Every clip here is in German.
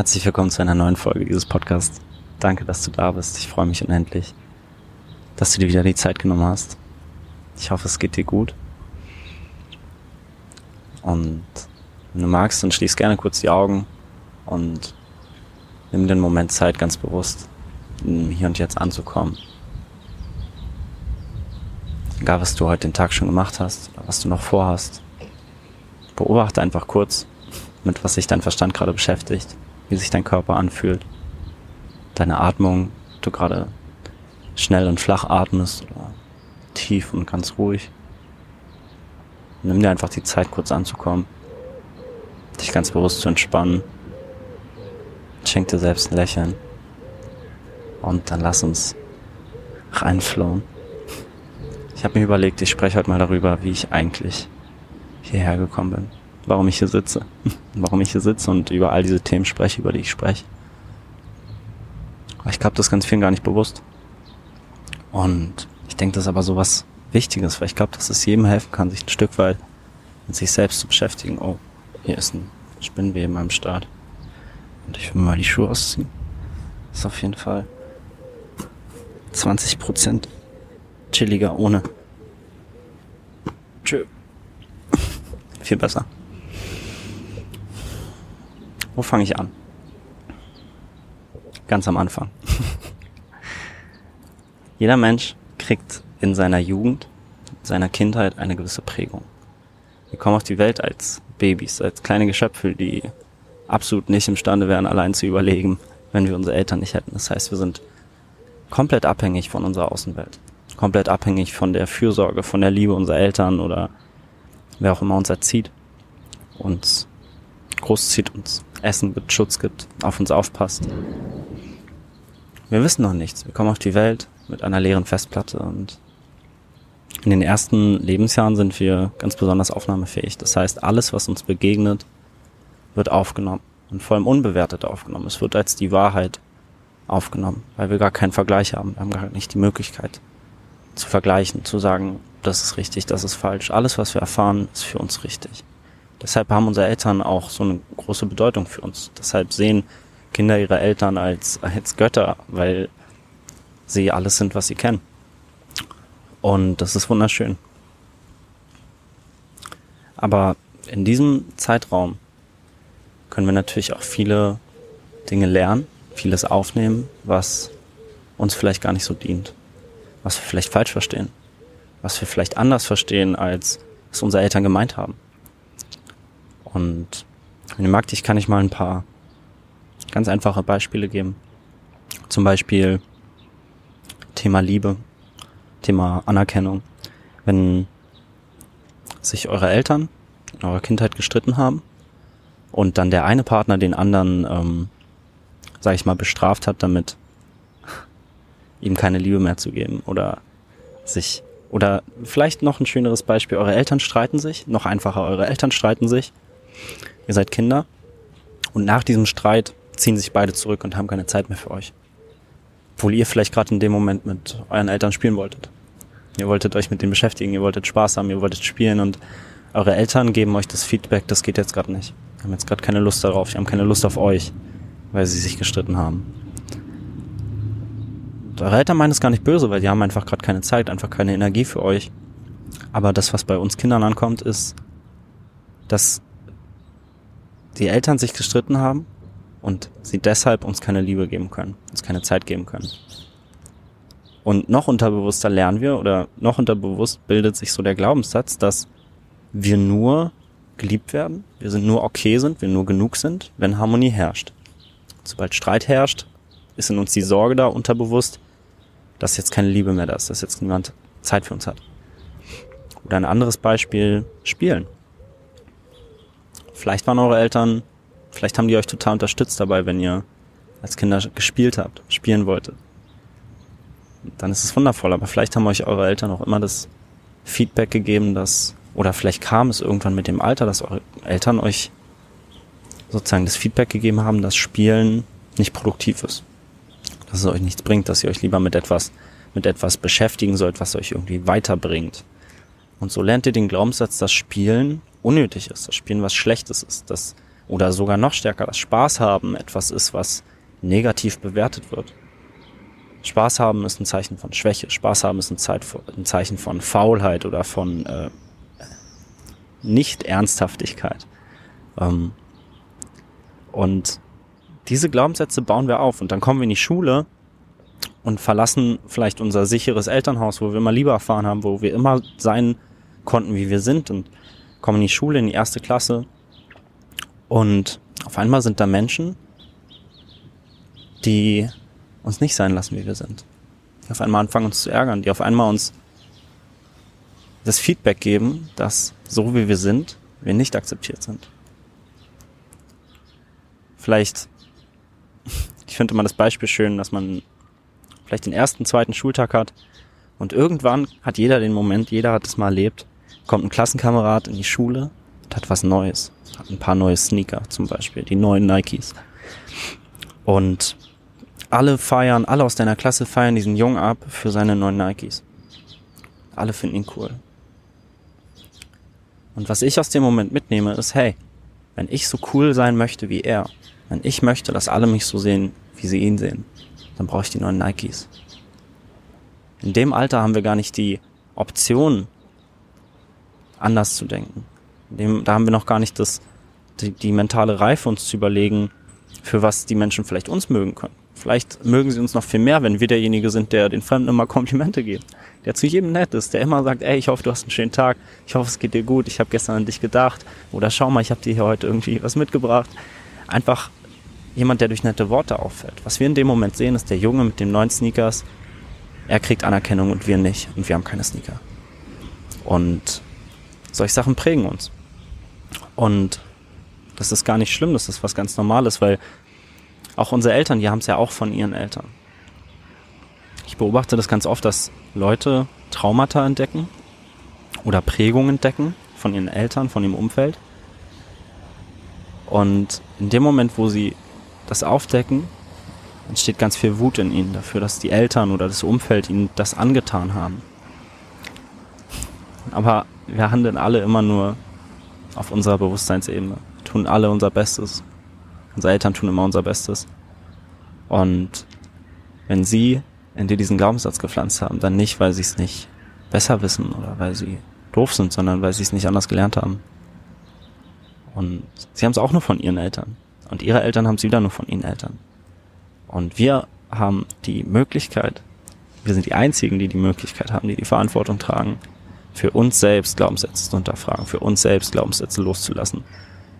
Herzlich willkommen zu einer neuen Folge dieses Podcasts. Danke, dass du da bist. Ich freue mich unendlich, dass du dir wieder die Zeit genommen hast. Ich hoffe, es geht dir gut. Und wenn du magst, dann schließ gerne kurz die Augen und nimm den Moment Zeit ganz bewusst, hier und jetzt anzukommen. Egal, was du heute den Tag schon gemacht hast oder was du noch vorhast. Beobachte einfach kurz, mit was sich dein Verstand gerade beschäftigt, wie sich dein Körper anfühlt, deine Atmung, du gerade schnell und flach atmest oder tief und ganz ruhig. Nimm dir einfach die Zeit, kurz anzukommen, dich ganz bewusst zu entspannen. Schenk dir selbst ein Lächeln. Und dann lass uns reinflohen. Ich habe mir überlegt, ich spreche heute mal darüber, wie ich eigentlich hierher gekommen bin. Warum ich hier sitze. Warum ich hier sitze und über all diese Themen spreche, über die ich spreche. Ich glaube, das ist ganz vielen gar nicht bewusst. Und ich denke, das ist aber so was Wichtiges, weil ich glaube, dass es jedem helfen kann, sich ein Stück weit mit sich selbst zu beschäftigen. Oh, hier ist ein Spinnenweben am Start. Und ich will mal die Schuhe ausziehen. Das ist auf jeden Fall 20 Prozent chilliger ohne. Tschö. Viel besser. Wo fange ich an? Ganz am Anfang. Jeder Mensch kriegt in seiner Jugend, seiner Kindheit eine gewisse Prägung. Wir kommen auf die Welt als Babys, als kleine Geschöpfe, die absolut nicht imstande wären, allein zu überlegen, wenn wir unsere Eltern nicht hätten. Das heißt, wir sind komplett abhängig von unserer Außenwelt komplett abhängig von der Fürsorge, von der Liebe unserer Eltern oder wer auch immer uns erzieht, uns großzieht, uns Essen gibt, Schutz gibt, auf uns aufpasst. Wir wissen noch nichts. Wir kommen auf die Welt mit einer leeren Festplatte und in den ersten Lebensjahren sind wir ganz besonders aufnahmefähig. Das heißt, alles, was uns begegnet, wird aufgenommen und vor allem unbewertet aufgenommen. Es wird als die Wahrheit aufgenommen, weil wir gar keinen Vergleich haben. Wir haben gar nicht die Möglichkeit, zu vergleichen, zu sagen, das ist richtig, das ist falsch. Alles, was wir erfahren, ist für uns richtig. Deshalb haben unsere Eltern auch so eine große Bedeutung für uns. Deshalb sehen Kinder ihre Eltern als, als Götter, weil sie alles sind, was sie kennen. Und das ist wunderschön. Aber in diesem Zeitraum können wir natürlich auch viele Dinge lernen, vieles aufnehmen, was uns vielleicht gar nicht so dient was wir vielleicht falsch verstehen, was wir vielleicht anders verstehen, als es unsere Eltern gemeint haben. Und wenn ihr magt, ich kann ich mal ein paar ganz einfache Beispiele geben. Zum Beispiel Thema Liebe, Thema Anerkennung. Wenn sich eure Eltern in eurer Kindheit gestritten haben und dann der eine Partner den anderen, ähm, sag ich mal, bestraft hat damit, ihm keine Liebe mehr zu geben oder sich oder vielleicht noch ein schöneres Beispiel, eure Eltern streiten sich, noch einfacher, eure Eltern streiten sich, ihr seid Kinder und nach diesem Streit ziehen sich beide zurück und haben keine Zeit mehr für euch. Obwohl ihr vielleicht gerade in dem Moment mit euren Eltern spielen wolltet. Ihr wolltet euch mit denen beschäftigen, ihr wolltet Spaß haben, ihr wolltet spielen und eure Eltern geben euch das Feedback, das geht jetzt gerade nicht. Wir haben jetzt gerade keine Lust darauf, die haben keine Lust auf euch, weil sie sich gestritten haben eure Eltern meinen es gar nicht böse, weil die haben einfach gerade keine Zeit, einfach keine Energie für euch. Aber das, was bei uns Kindern ankommt, ist, dass die Eltern sich gestritten haben und sie deshalb uns keine Liebe geben können, uns keine Zeit geben können. Und noch unterbewusster lernen wir oder noch unterbewusst bildet sich so der Glaubenssatz, dass wir nur geliebt werden, wir sind nur okay sind, wir nur genug sind, wenn Harmonie herrscht. Sobald Streit herrscht, ist in uns die Sorge da unterbewusst, dass jetzt keine Liebe mehr da ist, dass jetzt niemand Zeit für uns hat. Oder ein anderes Beispiel, Spielen. Vielleicht waren eure Eltern, vielleicht haben die euch total unterstützt dabei, wenn ihr als Kinder gespielt habt, spielen wolltet. Dann ist es wundervoll, aber vielleicht haben euch eure Eltern auch immer das Feedback gegeben, dass, oder vielleicht kam es irgendwann mit dem Alter, dass eure Eltern euch sozusagen das Feedback gegeben haben, dass Spielen nicht produktiv ist dass es euch nichts bringt, dass ihr euch lieber mit etwas, mit etwas beschäftigen sollt, was euch irgendwie weiterbringt. Und so lernt ihr den Glaubenssatz, dass Spielen unnötig ist, dass Spielen was Schlechtes ist, dass Oder sogar noch stärker, dass Spaß haben etwas ist, was negativ bewertet wird. Spaß haben ist ein Zeichen von Schwäche. Spaß haben ist ein, Zeichen von Faulheit oder von äh, Nicht-Ernsthaftigkeit. Ähm, und diese Glaubenssätze bauen wir auf und dann kommen wir in die Schule und verlassen vielleicht unser sicheres Elternhaus, wo wir immer Liebe erfahren haben, wo wir immer sein konnten, wie wir sind und kommen in die Schule, in die erste Klasse und auf einmal sind da Menschen, die uns nicht sein lassen, wie wir sind. Die auf einmal anfangen uns zu ärgern, die auf einmal uns das Feedback geben, dass so wie wir sind, wir nicht akzeptiert sind. Vielleicht, ich finde immer das Beispiel schön, dass man vielleicht den ersten, zweiten Schultag hat und irgendwann hat jeder den Moment, jeder hat es mal erlebt, kommt ein Klassenkamerad in die Schule und hat was Neues, hat ein paar neue Sneaker zum Beispiel, die neuen Nikes. Und alle feiern, alle aus deiner Klasse feiern diesen Jungen ab für seine neuen Nikes. Alle finden ihn cool. Und was ich aus dem Moment mitnehme, ist, hey, wenn ich so cool sein möchte wie er, wenn ich möchte, dass alle mich so sehen, wie sie ihn sehen, dann brauche ich die neuen Nikes. In dem Alter haben wir gar nicht die Option, anders zu denken. Dem, da haben wir noch gar nicht das, die, die mentale Reife, uns zu überlegen, für was die Menschen vielleicht uns mögen können. Vielleicht mögen sie uns noch viel mehr, wenn wir derjenige sind, der den Fremden immer Komplimente gibt. Der zu jedem nett ist, der immer sagt, ey, ich hoffe, du hast einen schönen Tag, ich hoffe, es geht dir gut, ich habe gestern an dich gedacht. Oder schau mal, ich habe dir hier heute irgendwie was mitgebracht. Einfach jemand, der durch nette Worte auffällt. Was wir in dem Moment sehen, ist der Junge mit den neuen Sneakers, er kriegt Anerkennung und wir nicht. Und wir haben keine Sneaker. Und solche Sachen prägen uns. Und das ist gar nicht schlimm, das ist was ganz Normales, weil auch unsere Eltern, die haben es ja auch von ihren Eltern. Ich beobachte das ganz oft, dass Leute Traumata entdecken oder Prägungen entdecken von ihren Eltern, von ihrem Umfeld. Und in dem Moment, wo sie das aufdecken, entsteht ganz viel Wut in ihnen dafür, dass die Eltern oder das Umfeld ihnen das angetan haben. Aber wir handeln alle immer nur auf unserer Bewusstseinsebene, wir tun alle unser Bestes, Unsere Eltern tun immer unser Bestes. Und wenn sie in dir diesen Glaubenssatz gepflanzt haben, dann nicht, weil sie es nicht besser wissen oder weil sie doof sind, sondern weil sie es nicht anders gelernt haben. Und sie haben es auch nur von ihren Eltern. Und ihre Eltern haben es wieder nur von ihren Eltern. Und wir haben die Möglichkeit, wir sind die Einzigen, die die Möglichkeit haben, die die Verantwortung tragen, für uns selbst Glaubenssätze zu unterfragen, für uns selbst Glaubenssätze loszulassen,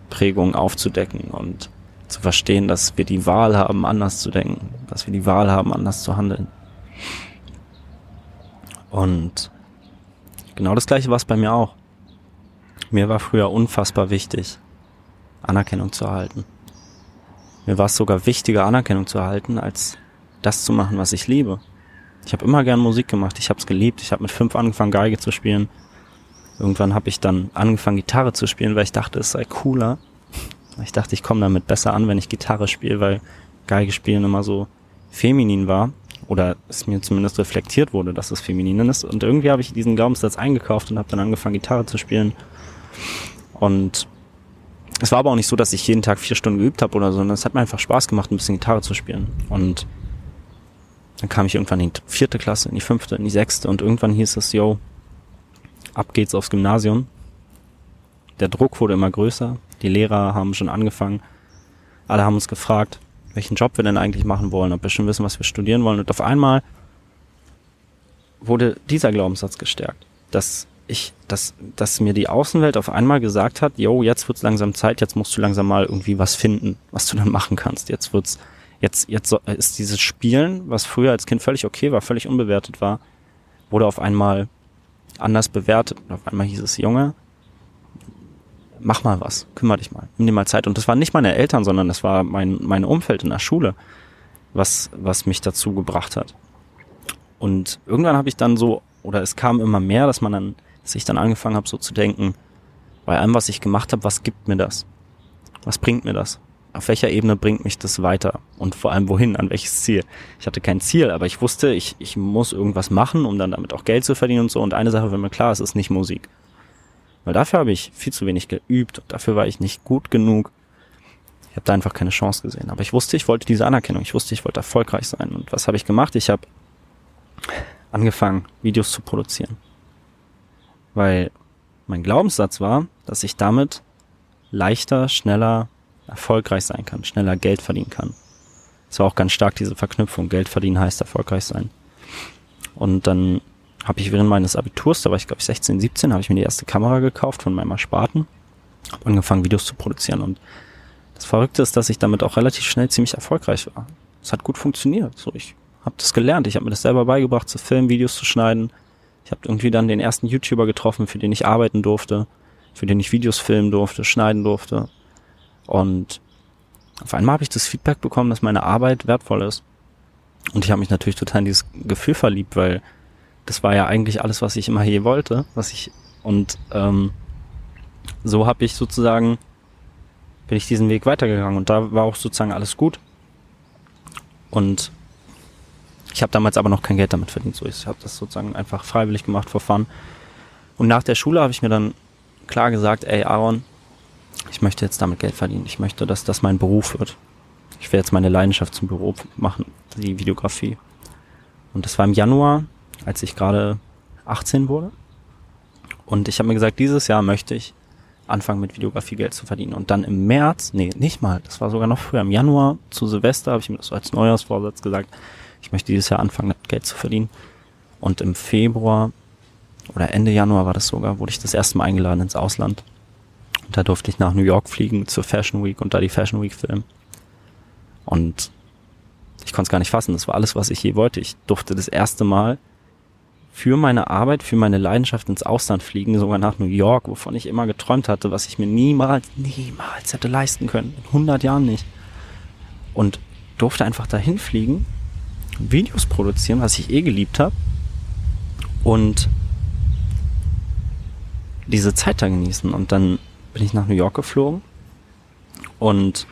Prägungen aufzudecken und zu verstehen, dass wir die Wahl haben, anders zu denken, dass wir die Wahl haben, anders zu handeln. Und genau das gleiche war es bei mir auch. Mir war früher unfassbar wichtig, Anerkennung zu erhalten. Mir war es sogar wichtiger, Anerkennung zu erhalten, als das zu machen, was ich liebe. Ich habe immer gern Musik gemacht, ich habe es geliebt. Ich habe mit fünf angefangen, Geige zu spielen. Irgendwann habe ich dann angefangen, Gitarre zu spielen, weil ich dachte, es sei cooler. Ich dachte, ich komme damit besser an, wenn ich Gitarre spiele, weil Geige spielen immer so feminin war. Oder es mir zumindest reflektiert wurde, dass es feminin ist. Und irgendwie habe ich diesen Glaubenssatz eingekauft und habe dann angefangen, Gitarre zu spielen. Und es war aber auch nicht so, dass ich jeden Tag vier Stunden geübt habe oder so, sondern es hat mir einfach Spaß gemacht, ein bisschen Gitarre zu spielen. Und dann kam ich irgendwann in die vierte Klasse, in die fünfte, in die sechste und irgendwann hieß es, yo, ab geht's aufs Gymnasium. Der Druck wurde immer größer. Die Lehrer haben schon angefangen. Alle haben uns gefragt, welchen Job wir denn eigentlich machen wollen, ob wir schon wissen, was wir studieren wollen. Und auf einmal wurde dieser Glaubenssatz gestärkt, dass ich, dass, dass mir die Außenwelt auf einmal gesagt hat, yo, jetzt wird's langsam Zeit, jetzt musst du langsam mal irgendwie was finden, was du dann machen kannst. Jetzt wird's, jetzt, jetzt ist dieses Spielen, was früher als Kind völlig okay war, völlig unbewertet war, wurde auf einmal anders bewertet. Auf einmal hieß es, Junge, mach mal was, kümmere dich mal, nimm dir mal Zeit. Und das waren nicht meine Eltern, sondern das war mein, mein Umfeld in der Schule, was, was mich dazu gebracht hat. Und irgendwann habe ich dann so, oder es kam immer mehr, dass man dann, dass ich dann angefangen habe, so zu denken, bei allem, was ich gemacht habe, was gibt mir das? Was bringt mir das? Auf welcher Ebene bringt mich das weiter? Und vor allem wohin? An welches Ziel? Ich hatte kein Ziel, aber ich wusste, ich, ich muss irgendwas machen, um dann damit auch Geld zu verdienen und so. Und eine Sache war mir klar, es ist nicht Musik. Weil dafür habe ich viel zu wenig geübt und dafür war ich nicht gut genug. Ich habe da einfach keine Chance gesehen. Aber ich wusste, ich wollte diese Anerkennung. Ich wusste, ich wollte erfolgreich sein. Und was habe ich gemacht? Ich habe angefangen, Videos zu produzieren. Weil mein Glaubenssatz war, dass ich damit leichter, schneller erfolgreich sein kann, schneller Geld verdienen kann. Es war auch ganz stark diese Verknüpfung. Geld verdienen heißt erfolgreich sein. Und dann habe ich während meines Abiturs, da war ich glaube ich 16, 17, habe ich mir die erste Kamera gekauft von meinem Ersparten, habe angefangen Videos zu produzieren und das Verrückte ist, dass ich damit auch relativ schnell ziemlich erfolgreich war. Es hat gut funktioniert. So, ich habe das gelernt. Ich habe mir das selber beigebracht, zu filmen, Videos zu schneiden. Ich habe irgendwie dann den ersten YouTuber getroffen, für den ich arbeiten durfte, für den ich Videos filmen durfte, schneiden durfte. Und auf einmal habe ich das Feedback bekommen, dass meine Arbeit wertvoll ist. Und ich habe mich natürlich total in dieses Gefühl verliebt, weil das war ja eigentlich alles, was ich immer je wollte, was ich und ähm, so habe ich sozusagen bin ich diesen Weg weitergegangen und da war auch sozusagen alles gut. Und ich habe damals aber noch kein Geld damit verdient. So, ich habe das sozusagen einfach freiwillig gemacht, vor fun. Und nach der Schule habe ich mir dann klar gesagt, ey Aaron, ich möchte jetzt damit Geld verdienen. Ich möchte, dass das mein Beruf wird. Ich werde jetzt meine Leidenschaft zum Beruf machen, die Videografie. Und das war im Januar, als ich gerade 18 wurde. Und ich habe mir gesagt, dieses Jahr möchte ich anfangen mit Videografie Geld zu verdienen. Und dann im März, nee, nicht mal, das war sogar noch früher, im Januar zu Silvester habe ich mir das als Neujahrsvorsatz gesagt, ich möchte dieses Jahr anfangen, Geld zu verdienen. Und im Februar oder Ende Januar war das sogar, wurde ich das erste Mal eingeladen ins Ausland. Und da durfte ich nach New York fliegen zur Fashion Week und da die Fashion Week filmen. Und ich konnte es gar nicht fassen. Das war alles, was ich je wollte. Ich durfte das erste Mal für meine Arbeit, für meine Leidenschaft ins Ausland fliegen, sogar nach New York, wovon ich immer geträumt hatte, was ich mir niemals, niemals hätte leisten können. In 100 Jahren nicht. Und durfte einfach dahin fliegen Videos produzieren, was ich eh geliebt habe. Und diese Zeit da genießen. Und dann bin ich nach New York geflogen und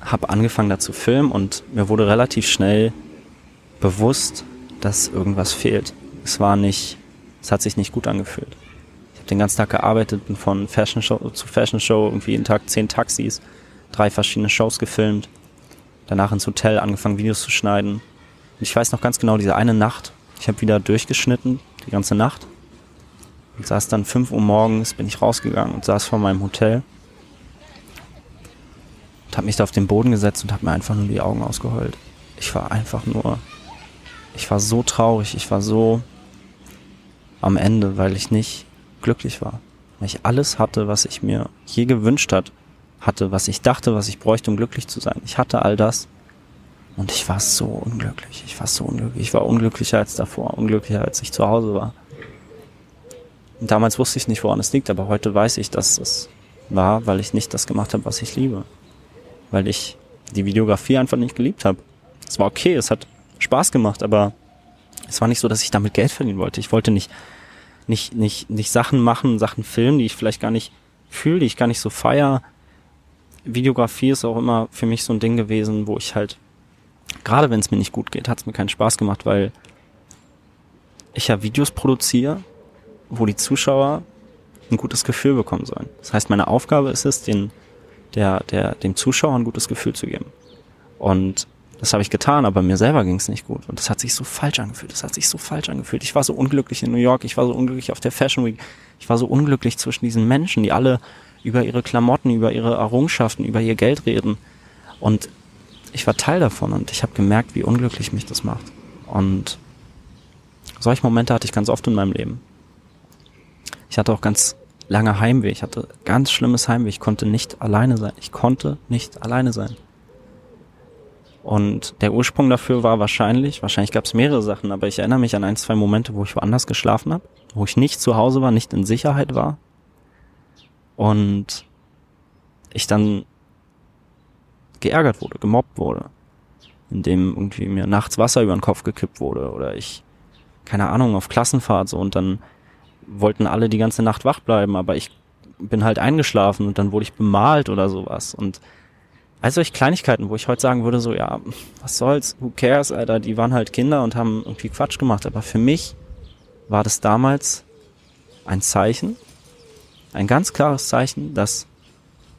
habe angefangen da zu filmen und mir wurde relativ schnell bewusst, dass irgendwas fehlt. Es war nicht, es hat sich nicht gut angefühlt. Ich habe den ganzen Tag gearbeitet, bin von Fashion Show zu Fashion Show, irgendwie jeden Tag zehn Taxis, drei verschiedene Shows gefilmt danach ins Hotel angefangen, Videos zu schneiden. Und ich weiß noch ganz genau, diese eine Nacht, ich habe wieder durchgeschnitten, die ganze Nacht. Und saß dann 5 Uhr morgens, bin ich rausgegangen und saß vor meinem Hotel. Und habe mich da auf den Boden gesetzt und habe mir einfach nur die Augen ausgeheult. Ich war einfach nur, ich war so traurig, ich war so am Ende, weil ich nicht glücklich war. Weil ich alles hatte, was ich mir je gewünscht hat, hatte, was ich dachte, was ich bräuchte, um glücklich zu sein. Ich hatte all das und ich war so unglücklich. Ich war so unglücklich. Ich war unglücklicher als davor, unglücklicher als ich zu Hause war. Und damals wusste ich nicht, woran es liegt, aber heute weiß ich, dass es war, weil ich nicht das gemacht habe, was ich liebe. Weil ich die Videografie einfach nicht geliebt habe. Es war okay, es hat Spaß gemacht, aber es war nicht so, dass ich damit Geld verdienen wollte. Ich wollte nicht, nicht, nicht, nicht Sachen machen, Sachen filmen, die ich vielleicht gar nicht fühle, die ich gar nicht so feier, Videografie ist auch immer für mich so ein Ding gewesen, wo ich halt, gerade wenn es mir nicht gut geht, hat es mir keinen Spaß gemacht, weil ich ja Videos produziere, wo die Zuschauer ein gutes Gefühl bekommen sollen. Das heißt, meine Aufgabe ist es, den, der, der, dem Zuschauer ein gutes Gefühl zu geben. Und das habe ich getan, aber mir selber ging es nicht gut. Und das hat sich so falsch angefühlt. Das hat sich so falsch angefühlt. Ich war so unglücklich in New York, ich war so unglücklich auf der Fashion Week, ich war so unglücklich zwischen diesen Menschen, die alle über ihre Klamotten, über ihre Errungenschaften, über ihr Geld reden. Und ich war Teil davon und ich habe gemerkt, wie unglücklich mich das macht. Und solche Momente hatte ich ganz oft in meinem Leben. Ich hatte auch ganz lange Heimweh. Ich hatte ganz schlimmes Heimweh. Ich konnte nicht alleine sein. Ich konnte nicht alleine sein. Und der Ursprung dafür war wahrscheinlich, wahrscheinlich gab es mehrere Sachen, aber ich erinnere mich an ein, zwei Momente, wo ich woanders geschlafen habe, wo ich nicht zu Hause war, nicht in Sicherheit war, und ich dann geärgert wurde, gemobbt wurde, indem irgendwie mir nachts Wasser über den Kopf gekippt wurde oder ich, keine Ahnung, auf Klassenfahrt so und dann wollten alle die ganze Nacht wach bleiben, aber ich bin halt eingeschlafen und dann wurde ich bemalt oder sowas und all solche Kleinigkeiten, wo ich heute sagen würde, so, ja, was soll's, who cares, Alter, die waren halt Kinder und haben irgendwie Quatsch gemacht, aber für mich war das damals ein Zeichen, ein ganz klares Zeichen, dass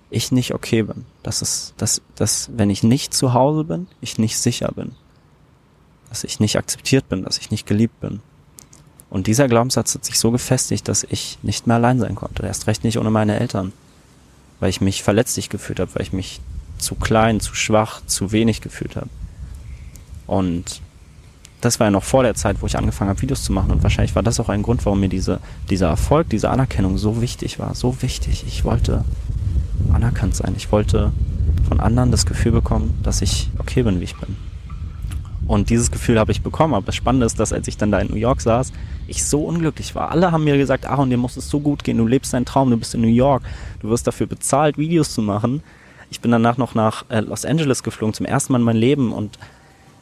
ich nicht okay bin. dass es, dass, dass, wenn ich nicht zu Hause bin, ich nicht sicher bin. Dass ich nicht akzeptiert bin, dass ich nicht geliebt bin. Und dieser Glaubenssatz hat sich so gefestigt, dass ich nicht mehr allein sein konnte. Erst recht nicht ohne meine Eltern. Weil ich mich verletzlich gefühlt habe, weil ich mich zu klein, zu schwach, zu wenig gefühlt habe. Und das war ja noch vor der Zeit, wo ich angefangen habe, Videos zu machen. Und wahrscheinlich war das auch ein Grund, warum mir diese, dieser Erfolg, diese Anerkennung so wichtig war. So wichtig. Ich wollte anerkannt sein. Ich wollte von anderen das Gefühl bekommen, dass ich okay bin, wie ich bin. Und dieses Gefühl habe ich bekommen. Aber das Spannende ist, dass als ich dann da in New York saß, ich so unglücklich war. Alle haben mir gesagt, Aaron, dir muss es so gut gehen. Du lebst deinen Traum. Du bist in New York. Du wirst dafür bezahlt, Videos zu machen. Ich bin danach noch nach äh, Los Angeles geflogen, zum ersten Mal in meinem Leben und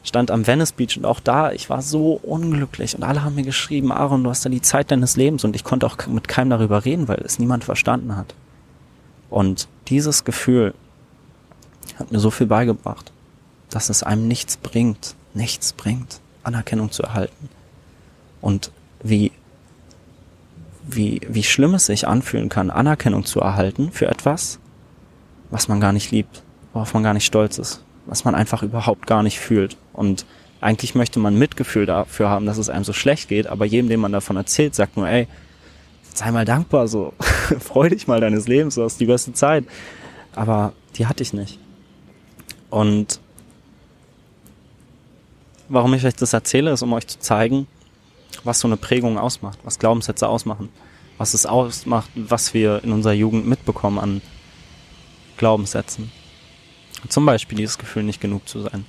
stand am Venice Beach und auch da, ich war so unglücklich und alle haben mir geschrieben, Aaron, du hast da die Zeit deines Lebens und ich konnte auch mit keinem darüber reden, weil es niemand verstanden hat. Und dieses Gefühl hat mir so viel beigebracht, dass es einem nichts bringt, nichts bringt, Anerkennung zu erhalten. Und wie, wie, wie schlimm es sich anfühlen kann, Anerkennung zu erhalten für etwas, was man gar nicht liebt, worauf man gar nicht stolz ist, was man einfach überhaupt gar nicht fühlt. Und eigentlich möchte man Mitgefühl dafür haben, dass es einem so schlecht geht, aber jedem, dem man davon erzählt, sagt nur, ey, sei mal dankbar, so, freu dich mal deines Lebens, du hast die beste Zeit. Aber die hatte ich nicht. Und warum ich euch das erzähle, ist, um euch zu zeigen, was so eine Prägung ausmacht, was Glaubenssätze ausmachen, was es ausmacht, was wir in unserer Jugend mitbekommen an Glaubenssätzen. Zum Beispiel dieses Gefühl, nicht genug zu sein.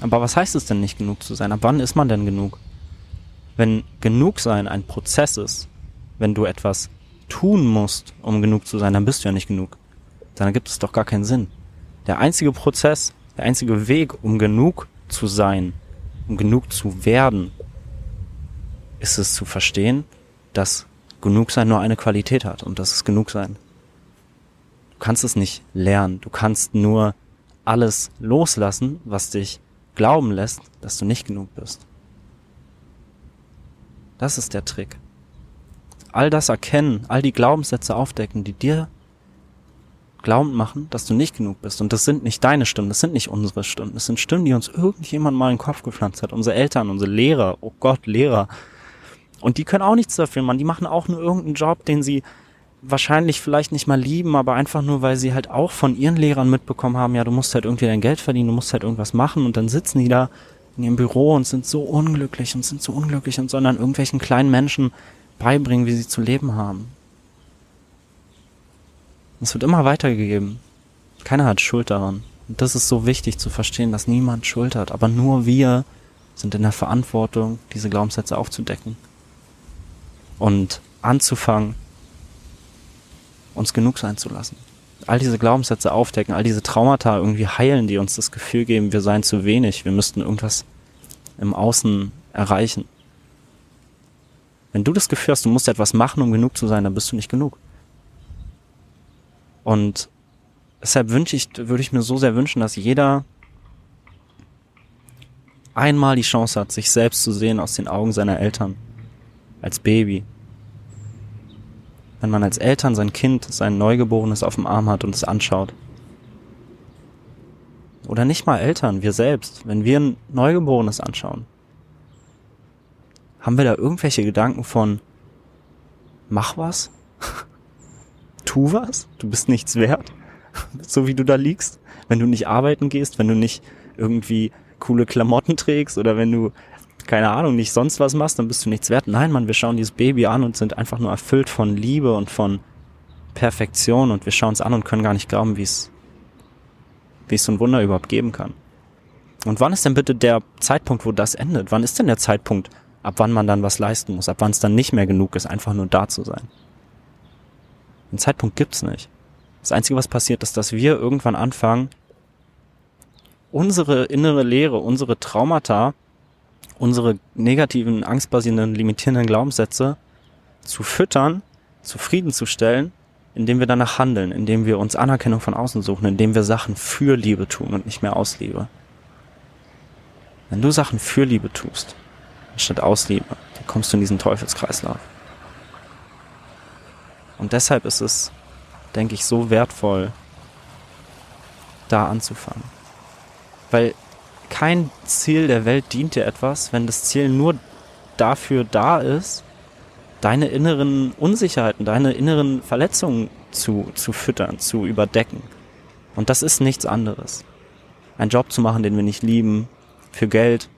Aber was heißt es denn, nicht genug zu sein? Ab wann ist man denn genug? Wenn genug sein ein Prozess ist, wenn du etwas tun musst, um genug zu sein, dann bist du ja nicht genug. Dann gibt es doch gar keinen Sinn. Der einzige Prozess, der einzige Weg, um genug zu sein, um genug zu werden, ist es zu verstehen, dass genug sein nur eine Qualität hat und das ist genug sein. Du kannst es nicht lernen, du kannst nur alles loslassen, was dich glauben lässt, dass du nicht genug bist. Das ist der Trick. All das erkennen, all die Glaubenssätze aufdecken, die dir glaubend machen, dass du nicht genug bist. Und das sind nicht deine Stimmen, das sind nicht unsere Stimmen. Das sind Stimmen, die uns irgendjemand mal in den Kopf gepflanzt hat. Unsere Eltern, unsere Lehrer, oh Gott, Lehrer. Und die können auch nichts dafür, man. Die machen auch nur irgendeinen Job, den sie wahrscheinlich vielleicht nicht mal lieben, aber einfach nur, weil sie halt auch von ihren Lehrern mitbekommen haben, ja, du musst halt irgendwie dein Geld verdienen, du musst halt irgendwas machen und dann sitzen die da in ihrem Büro und sind so unglücklich und sind so unglücklich und sollen dann irgendwelchen kleinen Menschen beibringen, wie sie zu leben haben. Es wird immer weitergegeben. Keiner hat Schuld daran. Und das ist so wichtig zu verstehen, dass niemand Schuld hat, aber nur wir sind in der Verantwortung, diese Glaubenssätze aufzudecken. Und anzufangen, uns genug sein zu lassen. All diese Glaubenssätze aufdecken, all diese Traumata irgendwie heilen, die uns das Gefühl geben, wir seien zu wenig, wir müssten irgendwas im Außen erreichen. Wenn du das Gefühl hast, du musst etwas machen, um genug zu sein, dann bist du nicht genug. Und deshalb wünsche ich, würde ich mir so sehr wünschen, dass jeder einmal die Chance hat, sich selbst zu sehen aus den Augen seiner Eltern. Als Baby. Wenn man als Eltern sein Kind, sein Neugeborenes auf dem Arm hat und es anschaut. Oder nicht mal Eltern, wir selbst. Wenn wir ein Neugeborenes anschauen, haben wir da irgendwelche Gedanken von, mach was? tu was? Du bist nichts wert? so wie du da liegst? Wenn du nicht arbeiten gehst, wenn du nicht irgendwie coole Klamotten trägst oder wenn du, keine Ahnung, nicht sonst was machst, dann bist du nichts wert. Nein, Mann, wir schauen dieses Baby an und sind einfach nur erfüllt von Liebe und von Perfektion und wir schauen es an und können gar nicht glauben, wie es, wie es so ein Wunder überhaupt geben kann. Und wann ist denn bitte der Zeitpunkt, wo das endet? Wann ist denn der Zeitpunkt, ab wann man dann was leisten muss, ab wann es dann nicht mehr genug ist, einfach nur da zu sein? Den Zeitpunkt gibt's nicht. Das Einzige, was passiert, ist, dass wir irgendwann anfangen, unsere innere Lehre, unsere Traumata, unsere negativen, angstbasierenden, limitierenden Glaubenssätze zu füttern, zufriedenzustellen, indem wir danach handeln, indem wir uns Anerkennung von außen suchen, indem wir Sachen für Liebe tun und nicht mehr aus Liebe. Wenn du Sachen für Liebe tust, anstatt aus Liebe, dann kommst du in diesen Teufelskreislauf. Und deshalb ist es denke ich, so wertvoll, da anzufangen. Weil kein Ziel der Welt dient dir etwas, wenn das Ziel nur dafür da ist, deine inneren Unsicherheiten, deine inneren Verletzungen zu, zu füttern, zu überdecken. Und das ist nichts anderes. Einen Job zu machen, den wir nicht lieben, für Geld,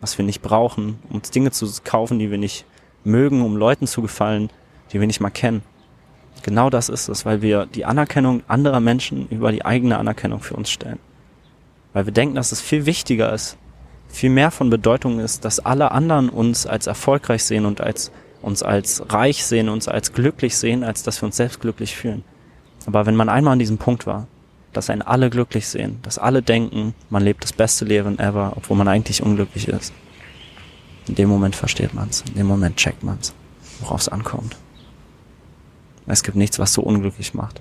was wir nicht brauchen, um uns Dinge zu kaufen, die wir nicht mögen, um Leuten zu gefallen, die wir nicht mal kennen. Genau das ist es, weil wir die Anerkennung anderer Menschen über die eigene Anerkennung für uns stellen. Weil wir denken, dass es viel wichtiger ist, viel mehr von Bedeutung ist, dass alle anderen uns als erfolgreich sehen und als, uns als reich sehen, uns als glücklich sehen, als dass wir uns selbst glücklich fühlen. Aber wenn man einmal an diesem Punkt war, dass einen alle glücklich sehen, dass alle denken, man lebt das beste Leben ever, obwohl man eigentlich unglücklich ist. In dem Moment versteht man's, in dem Moment checkt man's, worauf es ankommt. Es gibt nichts, was so unglücklich macht.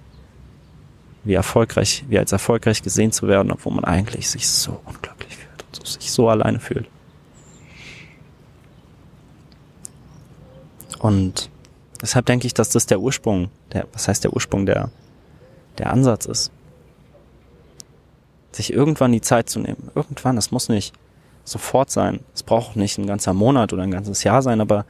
Wie erfolgreich, wie als erfolgreich gesehen zu werden, obwohl man eigentlich sich so unglücklich fühlt und sich so alleine fühlt. Und deshalb denke ich, dass das der Ursprung, der, was heißt der Ursprung, der, der Ansatz ist sich irgendwann die Zeit zu nehmen. Irgendwann, das muss nicht sofort sein. Es braucht nicht ein ganzer Monat oder ein ganzes Jahr sein, aber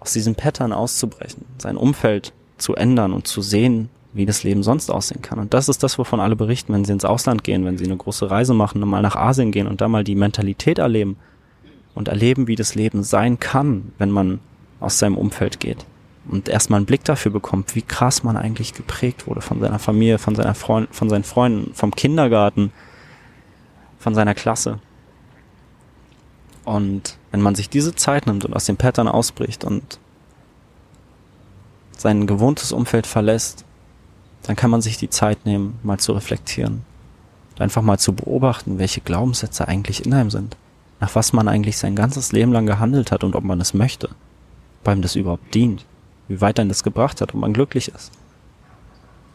aus diesem Pattern auszubrechen, sein Umfeld zu ändern und zu sehen, wie das Leben sonst aussehen kann. Und das ist das, wovon alle berichten, wenn sie ins Ausland gehen, wenn sie eine große Reise machen und mal nach Asien gehen und da mal die Mentalität erleben und erleben, wie das Leben sein kann, wenn man aus seinem Umfeld geht und erstmal einen Blick dafür bekommt, wie krass man eigentlich geprägt wurde von seiner Familie, von seiner Freund, von seinen Freunden, vom Kindergarten, von seiner Klasse. Und wenn man sich diese Zeit nimmt und aus dem Pattern ausbricht und sein gewohntes Umfeld verlässt, dann kann man sich die Zeit nehmen, mal zu reflektieren. Einfach mal zu beobachten, welche Glaubenssätze eigentlich in einem sind. Nach was man eigentlich sein ganzes Leben lang gehandelt hat und ob man es möchte. Ob einem das überhaupt dient wie weit einen das gebracht hat, ob man glücklich ist.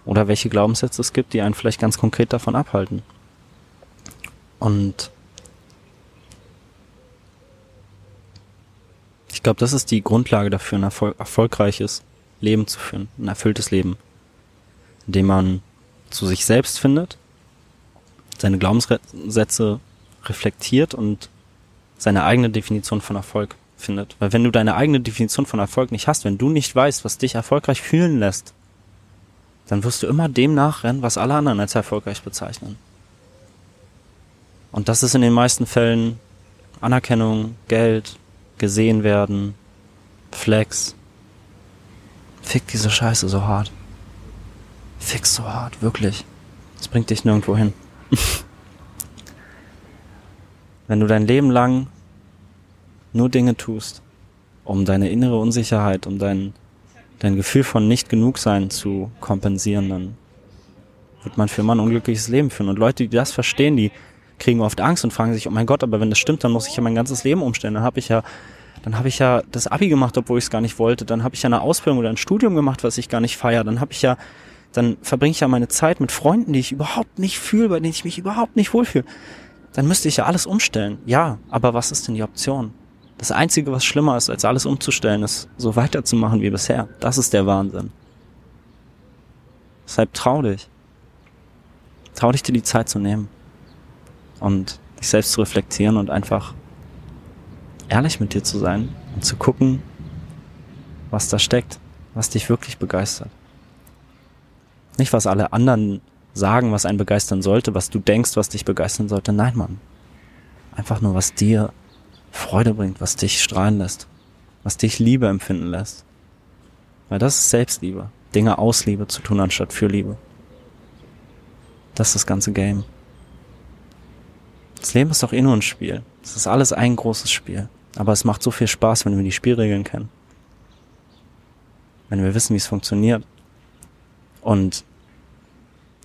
Oder welche Glaubenssätze es gibt, die einen vielleicht ganz konkret davon abhalten. Und ich glaube, das ist die Grundlage dafür, ein erfol erfolgreiches Leben zu führen, ein erfülltes Leben, indem man zu sich selbst findet, seine Glaubenssätze reflektiert und seine eigene Definition von Erfolg findet. Weil wenn du deine eigene Definition von Erfolg nicht hast, wenn du nicht weißt, was dich erfolgreich fühlen lässt, dann wirst du immer dem nachrennen, was alle anderen als erfolgreich bezeichnen. Und das ist in den meisten Fällen Anerkennung, Geld, gesehen werden, Flex. Fick diese Scheiße so hart. Fick so hart, wirklich. Das bringt dich nirgendwo hin. Wenn du dein Leben lang nur Dinge tust, um deine innere Unsicherheit, um dein, dein Gefühl von nicht genug sein zu kompensieren, dann wird man für immer ein unglückliches Leben führen. Und Leute, die das verstehen, die kriegen oft Angst und fragen sich, oh mein Gott, aber wenn das stimmt, dann muss ich ja mein ganzes Leben umstellen. Dann habe ich ja, dann habe ich ja das Abi gemacht, obwohl ich es gar nicht wollte. Dann habe ich ja eine Ausbildung oder ein Studium gemacht, was ich gar nicht feiere. Dann habe ich ja, dann verbringe ich ja meine Zeit mit Freunden, die ich überhaupt nicht fühle, bei denen ich mich überhaupt nicht wohlfühle. Dann müsste ich ja alles umstellen. Ja, aber was ist denn die Option? Das Einzige, was schlimmer ist, als alles umzustellen, ist, so weiterzumachen wie bisher. Das ist der Wahnsinn. Deshalb trau dich. Trau dich, dir die Zeit zu nehmen. Und dich selbst zu reflektieren und einfach ehrlich mit dir zu sein und zu gucken, was da steckt, was dich wirklich begeistert. Nicht, was alle anderen sagen, was einen begeistern sollte, was du denkst, was dich begeistern sollte. Nein, Mann. Einfach nur, was dir Freude bringt, was dich strahlen lässt, was dich Liebe empfinden lässt. Weil das ist Selbstliebe. Dinge aus Liebe zu tun, anstatt für Liebe. Das ist das ganze Game. Das Leben ist doch eh nur ein Spiel. Es ist alles ein großes Spiel. Aber es macht so viel Spaß, wenn wir die Spielregeln kennen. Wenn wir wissen, wie es funktioniert. Und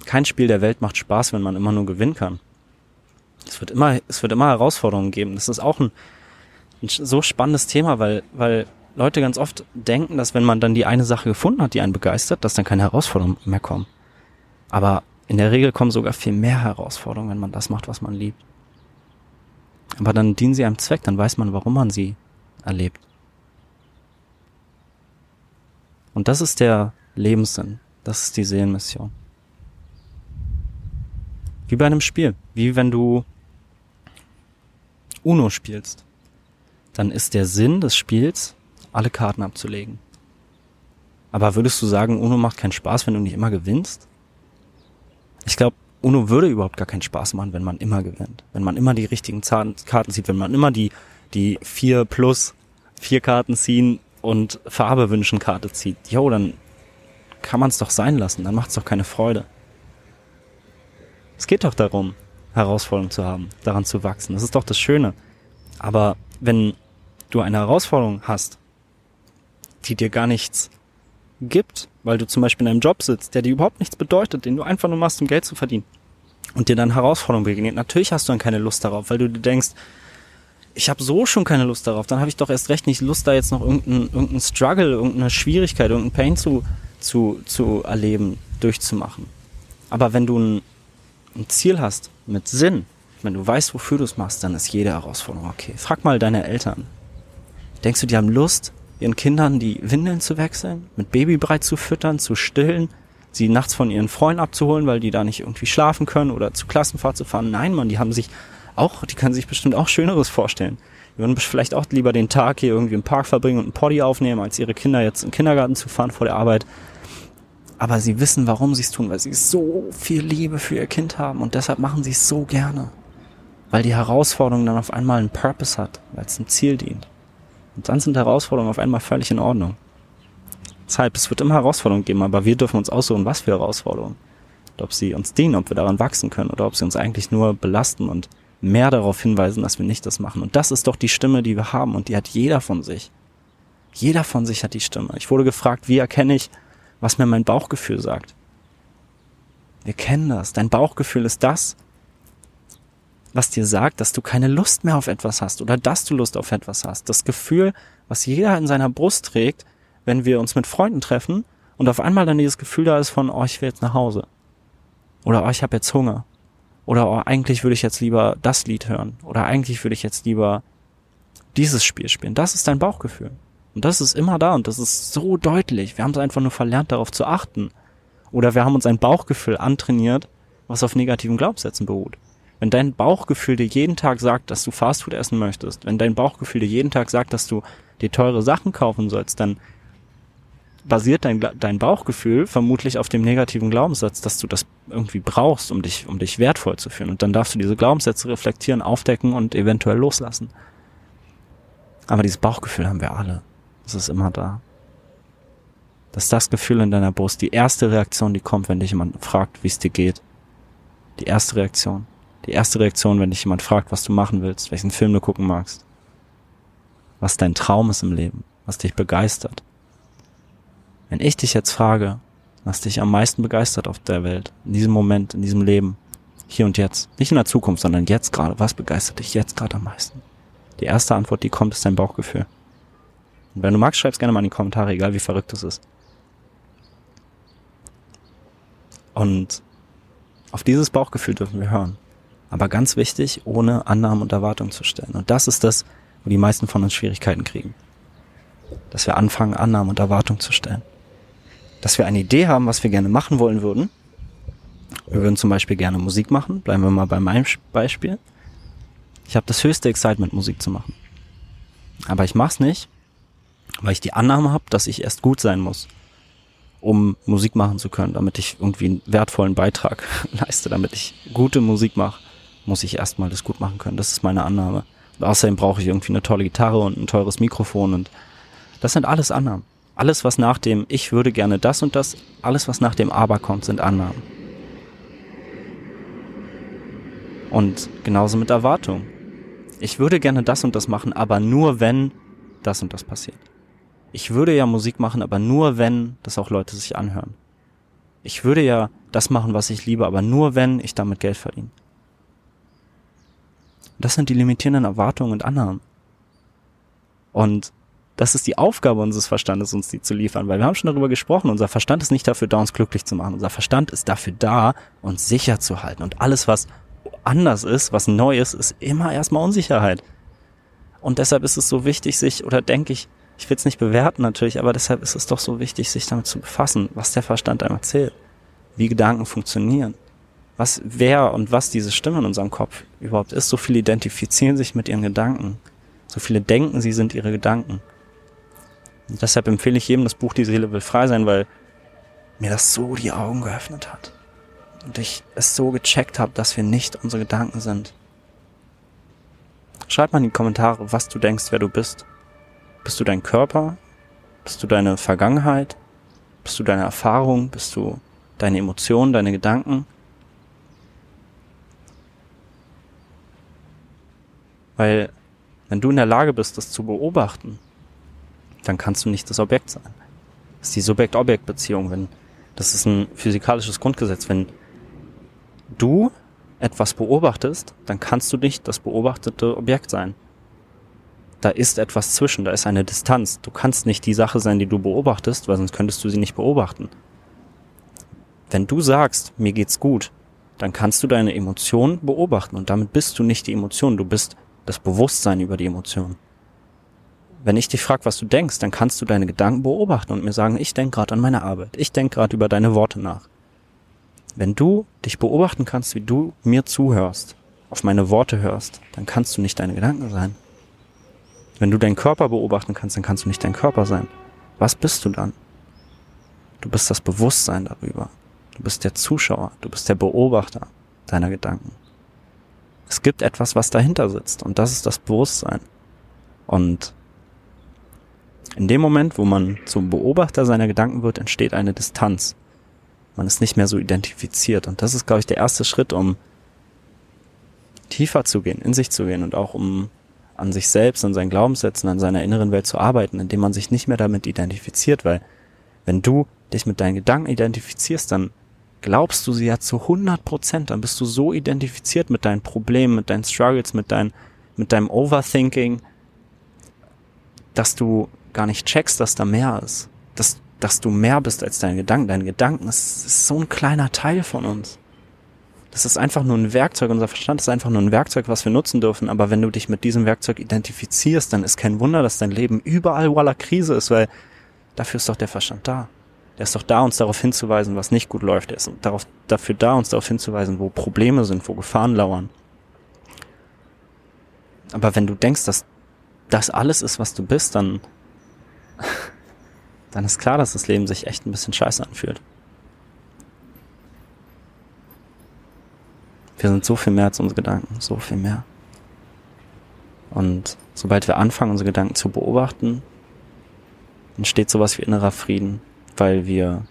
kein Spiel der Welt macht Spaß, wenn man immer nur gewinnen kann. Es wird immer, es wird immer Herausforderungen geben. Das ist auch ein, ein so spannendes Thema, weil, weil Leute ganz oft denken, dass wenn man dann die eine Sache gefunden hat, die einen begeistert, dass dann keine Herausforderungen mehr kommen. Aber in der Regel kommen sogar viel mehr Herausforderungen, wenn man das macht, was man liebt. Aber dann dienen sie einem Zweck, dann weiß man, warum man sie erlebt. Und das ist der Lebenssinn. Das ist die Seelenmission. Wie bei einem Spiel. Wie wenn du Uno spielst. Dann ist der Sinn des Spiels, alle Karten abzulegen. Aber würdest du sagen, Uno macht keinen Spaß, wenn du nicht immer gewinnst? Ich glaube, Uno würde überhaupt gar keinen Spaß machen, wenn man immer gewinnt. Wenn man immer die richtigen Karten zieht, wenn man immer die, die vier plus vier Karten ziehen und Farbe wünschen Karte zieht. Jo, dann kann man es doch sein lassen. Dann macht es doch keine Freude. Es geht doch darum, Herausforderungen zu haben, daran zu wachsen. Das ist doch das Schöne. Aber wenn du eine Herausforderung hast, die dir gar nichts gibt, weil du zum Beispiel in einem Job sitzt, der dir überhaupt nichts bedeutet, den du einfach nur machst, um Geld zu verdienen und dir dann Herausforderungen begegnet, natürlich hast du dann keine Lust darauf, weil du dir denkst, ich habe so schon keine Lust darauf, dann habe ich doch erst recht nicht Lust, da jetzt noch irgendeinen irgendein Struggle, irgendeine Schwierigkeit, irgendein Pain zu, zu, zu erleben, durchzumachen. Aber wenn du ein, ein Ziel hast mit Sinn, wenn du weißt, wofür du es machst, dann ist jede Herausforderung okay. Frag mal deine Eltern. Denkst du, die haben Lust, ihren Kindern die Windeln zu wechseln, mit Babybrei zu füttern, zu stillen, sie nachts von ihren Freunden abzuholen, weil die da nicht irgendwie schlafen können oder zu Klassenfahrt zu fahren? Nein, Mann, die haben sich auch, die können sich bestimmt auch Schöneres vorstellen. Die würden vielleicht auch lieber den Tag hier irgendwie im Park verbringen und einen Poddy aufnehmen, als ihre Kinder jetzt im Kindergarten zu fahren vor der Arbeit. Aber sie wissen, warum sie es tun, weil sie so viel Liebe für ihr Kind haben und deshalb machen sie es so gerne. Weil die Herausforderung dann auf einmal einen Purpose hat, weil es ein Ziel dient. Und dann sind Herausforderungen auf einmal völlig in Ordnung. Deshalb, es wird immer Herausforderungen geben, aber wir dürfen uns aussuchen, was für Herausforderungen. Und ob sie uns dienen, ob wir daran wachsen können oder ob sie uns eigentlich nur belasten und mehr darauf hinweisen, dass wir nicht das machen. Und das ist doch die Stimme, die wir haben und die hat jeder von sich. Jeder von sich hat die Stimme. Ich wurde gefragt, wie erkenne ich, was mir mein Bauchgefühl sagt. Wir kennen das. Dein Bauchgefühl ist das, was dir sagt, dass du keine Lust mehr auf etwas hast oder dass du Lust auf etwas hast. Das Gefühl, was jeder in seiner Brust trägt, wenn wir uns mit Freunden treffen und auf einmal dann dieses Gefühl da ist von, oh, ich will jetzt nach Hause. Oder oh, ich habe jetzt Hunger. Oder oh, eigentlich würde ich jetzt lieber das Lied hören. Oder eigentlich würde ich jetzt lieber dieses Spiel spielen. Das ist dein Bauchgefühl. Und das ist immer da und das ist so deutlich. Wir haben es einfach nur verlernt, darauf zu achten. Oder wir haben uns ein Bauchgefühl antrainiert, was auf negativen Glaubenssätzen beruht. Wenn dein Bauchgefühl dir jeden Tag sagt, dass du Fastfood essen möchtest, wenn dein Bauchgefühl dir jeden Tag sagt, dass du dir teure Sachen kaufen sollst, dann basiert dein, dein Bauchgefühl vermutlich auf dem negativen Glaubenssatz, dass du das irgendwie brauchst, um dich, um dich wertvoll zu fühlen. Und dann darfst du diese Glaubenssätze reflektieren, aufdecken und eventuell loslassen. Aber dieses Bauchgefühl haben wir alle. Das ist immer da. Das ist das Gefühl in deiner Brust, die erste Reaktion, die kommt, wenn dich jemand fragt, wie es dir geht. Die erste Reaktion. Die erste Reaktion, wenn dich jemand fragt, was du machen willst, welchen Film du gucken magst, was dein Traum ist im Leben, was dich begeistert. Wenn ich dich jetzt frage, was dich am meisten begeistert auf der Welt, in diesem Moment, in diesem Leben, hier und jetzt, nicht in der Zukunft, sondern jetzt gerade, was begeistert dich jetzt gerade am meisten? Die erste Antwort, die kommt, ist dein Bauchgefühl. Und wenn du magst, schreib's gerne mal in die Kommentare, egal wie verrückt es ist. Und auf dieses Bauchgefühl dürfen wir hören. Aber ganz wichtig, ohne Annahmen und Erwartungen zu stellen. Und das ist das, wo die meisten von uns Schwierigkeiten kriegen. Dass wir anfangen, Annahmen und Erwartungen zu stellen. Dass wir eine Idee haben, was wir gerne machen wollen würden. Wir würden zum Beispiel gerne Musik machen. Bleiben wir mal bei meinem Beispiel. Ich habe das höchste Excitement, Musik zu machen. Aber ich mach's nicht, weil ich die Annahme habe, dass ich erst gut sein muss um Musik machen zu können, damit ich irgendwie einen wertvollen Beitrag leiste, damit ich gute Musik mache muss ich erstmal das gut machen können. Das ist meine Annahme. Und außerdem brauche ich irgendwie eine tolle Gitarre und ein teures Mikrofon und das sind alles Annahmen. Alles, was nach dem Ich würde gerne das und das, alles, was nach dem Aber kommt, sind Annahmen. Und genauso mit Erwartung. Ich würde gerne das und das machen, aber nur wenn das und das passiert. Ich würde ja Musik machen, aber nur wenn das auch Leute sich anhören. Ich würde ja das machen, was ich liebe, aber nur wenn ich damit Geld verdiene. Das sind die limitierenden Erwartungen und Annahmen. Und das ist die Aufgabe unseres Verstandes, uns die zu liefern, weil wir haben schon darüber gesprochen, unser Verstand ist nicht dafür da, uns glücklich zu machen. Unser Verstand ist dafür da, uns sicher zu halten. Und alles, was anders ist, was neu ist, ist immer erstmal Unsicherheit. Und deshalb ist es so wichtig, sich, oder denke ich, Ich will es nicht bewerten natürlich, aber deshalb ist es doch so wichtig, sich damit zu befassen, was der Verstand einem erzählt, wie Gedanken funktionieren, was, wer und was diese Stimme in unserem Kopf überhaupt ist. So viele identifizieren sich mit ihren Gedanken. So viele denken, sie sind ihre Gedanken. Und deshalb empfehle ich jedem das Buch Die Seele will frei sein, weil mir das so die Augen geöffnet hat. Und ich es so gecheckt habe, dass wir nicht unsere Gedanken sind. Schreib mal in die Kommentare, was du denkst, wer du bist. Bist du dein Körper? Bist du deine Vergangenheit? Bist du deine Erfahrung? Bist du deine Emotionen, deine Gedanken? Weil wenn du in der Lage bist, das zu beobachten, dann kannst du nicht das Objekt sein. Das ist die Subjekt-Objekt-Beziehung. Wenn, das ist ein physikalisches Grundgesetz. Wenn du etwas beobachtest, dann kannst du nicht das beobachtete Objekt sein. Da ist etwas zwischen, da ist eine Distanz. Du kannst nicht die Sache sein, die du beobachtest, weil sonst könntest du sie nicht beobachten. Wenn du sagst, mir geht's gut, dann kannst du deine Emotion beobachten und damit bist du nicht die Emotion, du bist das Bewusstsein über die Emotion. Wenn ich dich frage, was du denkst, dann kannst du deine Gedanken beobachten und mir sagen, ich denke gerade an meine Arbeit, ich denke gerade über deine Worte nach. Wenn du dich beobachten kannst, wie du mir zuhörst, auf meine Worte hörst, dann kannst du nicht deine Gedanken sein. Wenn du deinen Körper beobachten kannst, dann kannst du nicht dein Körper sein. Was bist du dann? Du bist das Bewusstsein darüber. Du bist der Zuschauer, du bist der Beobachter deiner Gedanken. Es gibt etwas, was dahinter sitzt und das ist das Bewusstsein. Und in dem Moment, wo man zum Beobachter seiner Gedanken wird, entsteht eine Distanz. Man ist nicht mehr so identifiziert. Und das ist, glaube ich, der erste Schritt, um tiefer zu gehen, in sich zu gehen und auch um an sich selbst, an seinen Glaubenssätzen, an seiner inneren Welt zu arbeiten, indem man sich nicht mehr damit identifiziert, weil wenn du dich mit deinen Gedanken identifizierst, dann glaubst du sie ja zu 100 Prozent, dann bist du so identifiziert mit deinen Problemen, mit deinen Struggles, mit, dein, mit deinem Overthinking, dass du gar nicht checkst, dass da mehr ist. Dass dass du mehr bist als deine Gedanken. Deine Gedanken ist, ist so ein kleiner Teil von uns. Das ist einfach nur ein Werkzeug. Unser Verstand ist einfach nur ein Werkzeug, was wir nutzen dürfen. Aber wenn du dich mit diesem Werkzeug identifizierst, dann ist kein Wunder, dass dein Leben überall voila Krise ist, weil dafür ist doch der Verstand da. Der ist doch da, uns darauf hinzuweisen, was nicht gut läuft. Der ist darauf, dafür da, uns darauf hinzuweisen, wo Probleme sind, wo Gefahren lauern. Aber wenn du denkst, dass das alles ist, was du bist, dann dann ist klar, dass das Leben sich echt ein bisschen scheiße anfühlt. Wir sind so viel mehr als unsere Gedanken, so viel mehr. Und sobald wir anfangen, unsere Gedanken zu beobachten, entsteht sowas wie innerer Frieden, weil wir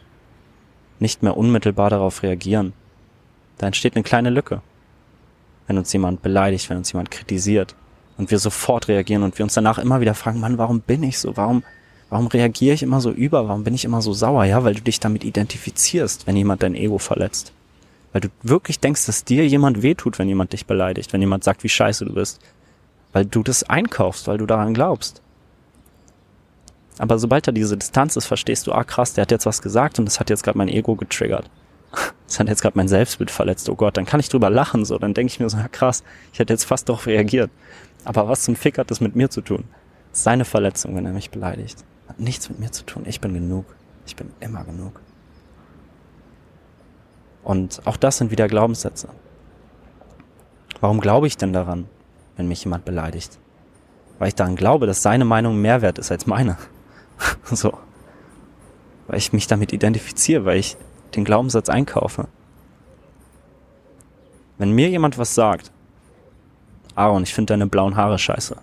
nicht mehr unmittelbar darauf reagieren. Da entsteht eine kleine Lücke. Wenn uns jemand beleidigt, wenn uns jemand kritisiert und wir sofort reagieren und wir uns danach immer wieder fragen, Mann, warum bin ich so? Warum, Warum reagiere ich immer so über? Warum bin ich immer so sauer? Ja, weil du dich damit identifizierst, wenn jemand dein Ego verletzt. Weil du wirklich denkst, dass dir jemand wehtut, wenn jemand dich beleidigt, wenn jemand sagt, wie scheiße du bist. Weil du das einkaufst, weil du daran glaubst. Aber sobald da diese Distanz ist, verstehst du, ah krass, der hat jetzt was gesagt und das hat jetzt gerade mein Ego getriggert. Das hat jetzt gerade mein Selbstbild verletzt. Oh Gott, dann kann ich drüber lachen so. Dann denke ich mir so, ja krass, ich hätte jetzt fast darauf reagiert. Aber was zum Fick hat das mit mir zu tun? Seine Verletzung, wenn er mich beleidigt. Hat nichts mit mir zu tun. Ich bin genug. Ich bin immer genug. Und auch das sind wieder Glaubenssätze. Warum glaube ich denn daran, wenn mich jemand beleidigt? Weil ich daran glaube, dass seine Meinung mehr wert ist als meine. so. Weil ich mich damit identifiziere, weil ich den Glaubenssatz einkaufe. Wenn mir jemand was sagt, Aaron, ich finde deine blauen Haare scheiße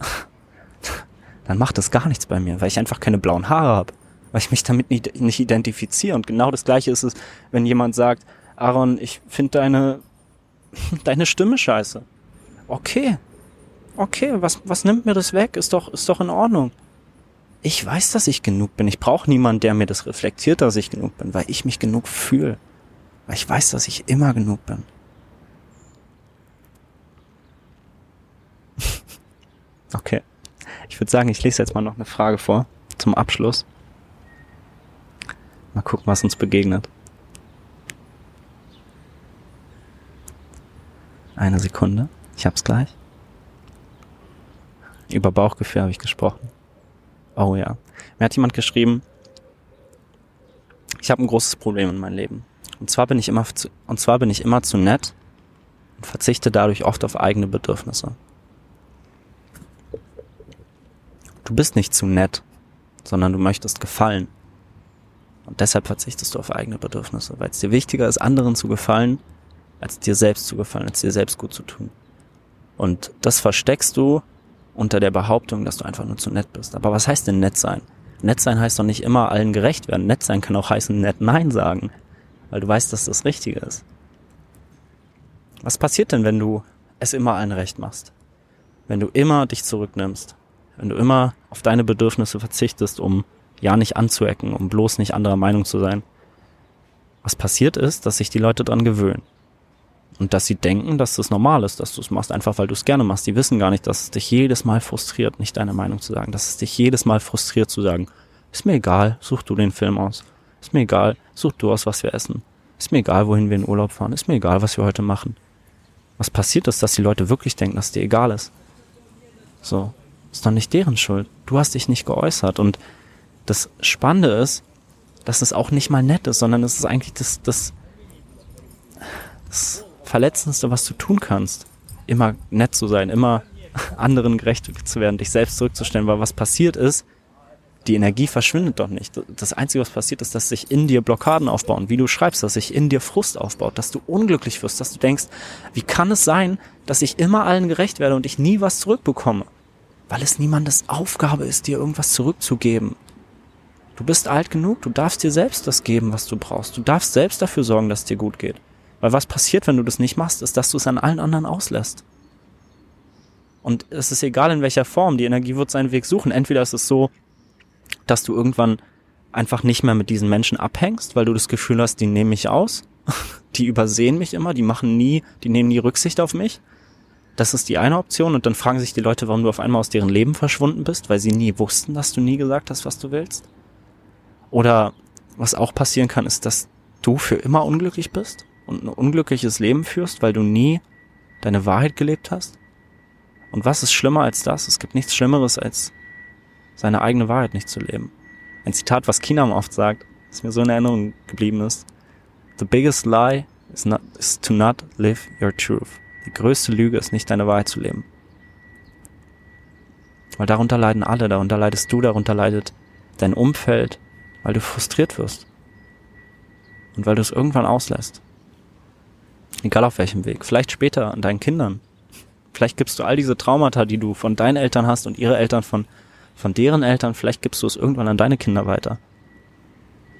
dann macht das gar nichts bei mir, weil ich einfach keine blauen Haare habe, weil ich mich damit nicht, nicht identifiziere. Und genau das gleiche ist es, wenn jemand sagt, Aaron, ich finde deine, deine Stimme scheiße. Okay. Okay, was, was nimmt mir das weg? Ist doch, ist doch in Ordnung. Ich weiß, dass ich genug bin. Ich brauche niemanden, der mir das reflektiert, dass ich genug bin, weil ich mich genug fühle. Weil ich weiß, dass ich immer genug bin. okay. Ich würde sagen, ich lese jetzt mal noch eine Frage vor zum Abschluss. Mal gucken, was uns begegnet. Eine Sekunde. Ich hab's gleich. Über Bauchgefühl habe ich gesprochen. Oh ja. Mir hat jemand geschrieben, ich habe ein großes Problem in meinem Leben. Und zwar bin ich immer zu, und zwar bin ich immer zu nett und verzichte dadurch oft auf eigene Bedürfnisse. Du bist nicht zu nett, sondern du möchtest gefallen. Und deshalb verzichtest du auf eigene Bedürfnisse, weil es dir wichtiger ist, anderen zu gefallen, als dir selbst zu gefallen, als dir selbst gut zu tun. Und das versteckst du unter der Behauptung, dass du einfach nur zu nett bist. Aber was heißt denn nett sein? Nett sein heißt doch nicht immer allen gerecht werden. Nett sein kann auch heißen, nett Nein sagen, weil du weißt, dass das Richtige ist. Was passiert denn, wenn du es immer allen recht machst? Wenn du immer dich zurücknimmst? Wenn du immer auf deine Bedürfnisse verzichtest, um ja nicht anzuecken, um bloß nicht anderer Meinung zu sein? Was passiert ist, dass sich die Leute dran gewöhnen. Und dass sie denken, dass das normal ist, dass du es machst, einfach weil du es gerne machst. Die wissen gar nicht, dass es dich jedes Mal frustriert, nicht deine Meinung zu sagen. Dass es dich jedes Mal frustriert zu sagen, ist mir egal, such du den Film aus. Ist mir egal, such du aus, was wir essen. Ist mir egal, wohin wir in Urlaub fahren. Ist mir egal, was wir heute machen. Was passiert ist, dass die Leute wirklich denken, dass dir egal ist. So. Ist doch nicht deren Schuld. Du hast dich nicht geäußert. Und das Spannende ist, dass es auch nicht mal nett ist, sondern es ist eigentlich das, das, das Verletzendste, was du tun kannst, immer nett zu sein, immer anderen gerecht zu werden, dich selbst zurückzustellen, weil was passiert ist, die Energie verschwindet doch nicht. Das Einzige, was passiert, ist, dass sich in dir Blockaden aufbauen, wie du schreibst, dass sich in dir Frust aufbaut, dass du unglücklich wirst, dass du denkst, wie kann es sein, dass ich immer allen gerecht werde und ich nie was zurückbekomme? Weil es niemandes Aufgabe ist, dir irgendwas zurückzugeben. Du bist alt genug, du darfst dir selbst das geben, was du brauchst. Du darfst selbst dafür sorgen, dass es dir gut geht. Weil was passiert, wenn du das nicht machst, ist, dass du es an allen anderen auslässt. Und es ist egal in welcher Form, die Energie wird seinen Weg suchen. Entweder ist es so, dass du irgendwann einfach nicht mehr mit diesen Menschen abhängst, weil du das Gefühl hast, die nehmen mich aus, die übersehen mich immer, die machen nie, die nehmen nie Rücksicht auf mich. Das ist die eine Option und dann fragen sich die Leute, warum du auf einmal aus deren Leben verschwunden bist, weil sie nie wussten, dass du nie gesagt hast, was du willst. Oder was auch passieren kann, ist, dass du für immer unglücklich bist und ein unglückliches Leben führst, weil du nie deine Wahrheit gelebt hast? Und was ist schlimmer als das? Es gibt nichts Schlimmeres, als seine eigene Wahrheit nicht zu leben. Ein Zitat, was Kinam oft sagt, das mir so in Erinnerung geblieben ist. The biggest lie is, not, is to not live your truth. Die größte Lüge ist nicht deine Wahrheit zu leben. Weil darunter leiden alle, darunter leidest du, darunter leidet dein Umfeld, weil du frustriert wirst. Und weil du es irgendwann auslässt. Egal auf welchem Weg. Vielleicht später an deinen Kindern. Vielleicht gibst du all diese Traumata, die du von deinen Eltern hast und ihre Eltern von, von deren Eltern, vielleicht gibst du es irgendwann an deine Kinder weiter.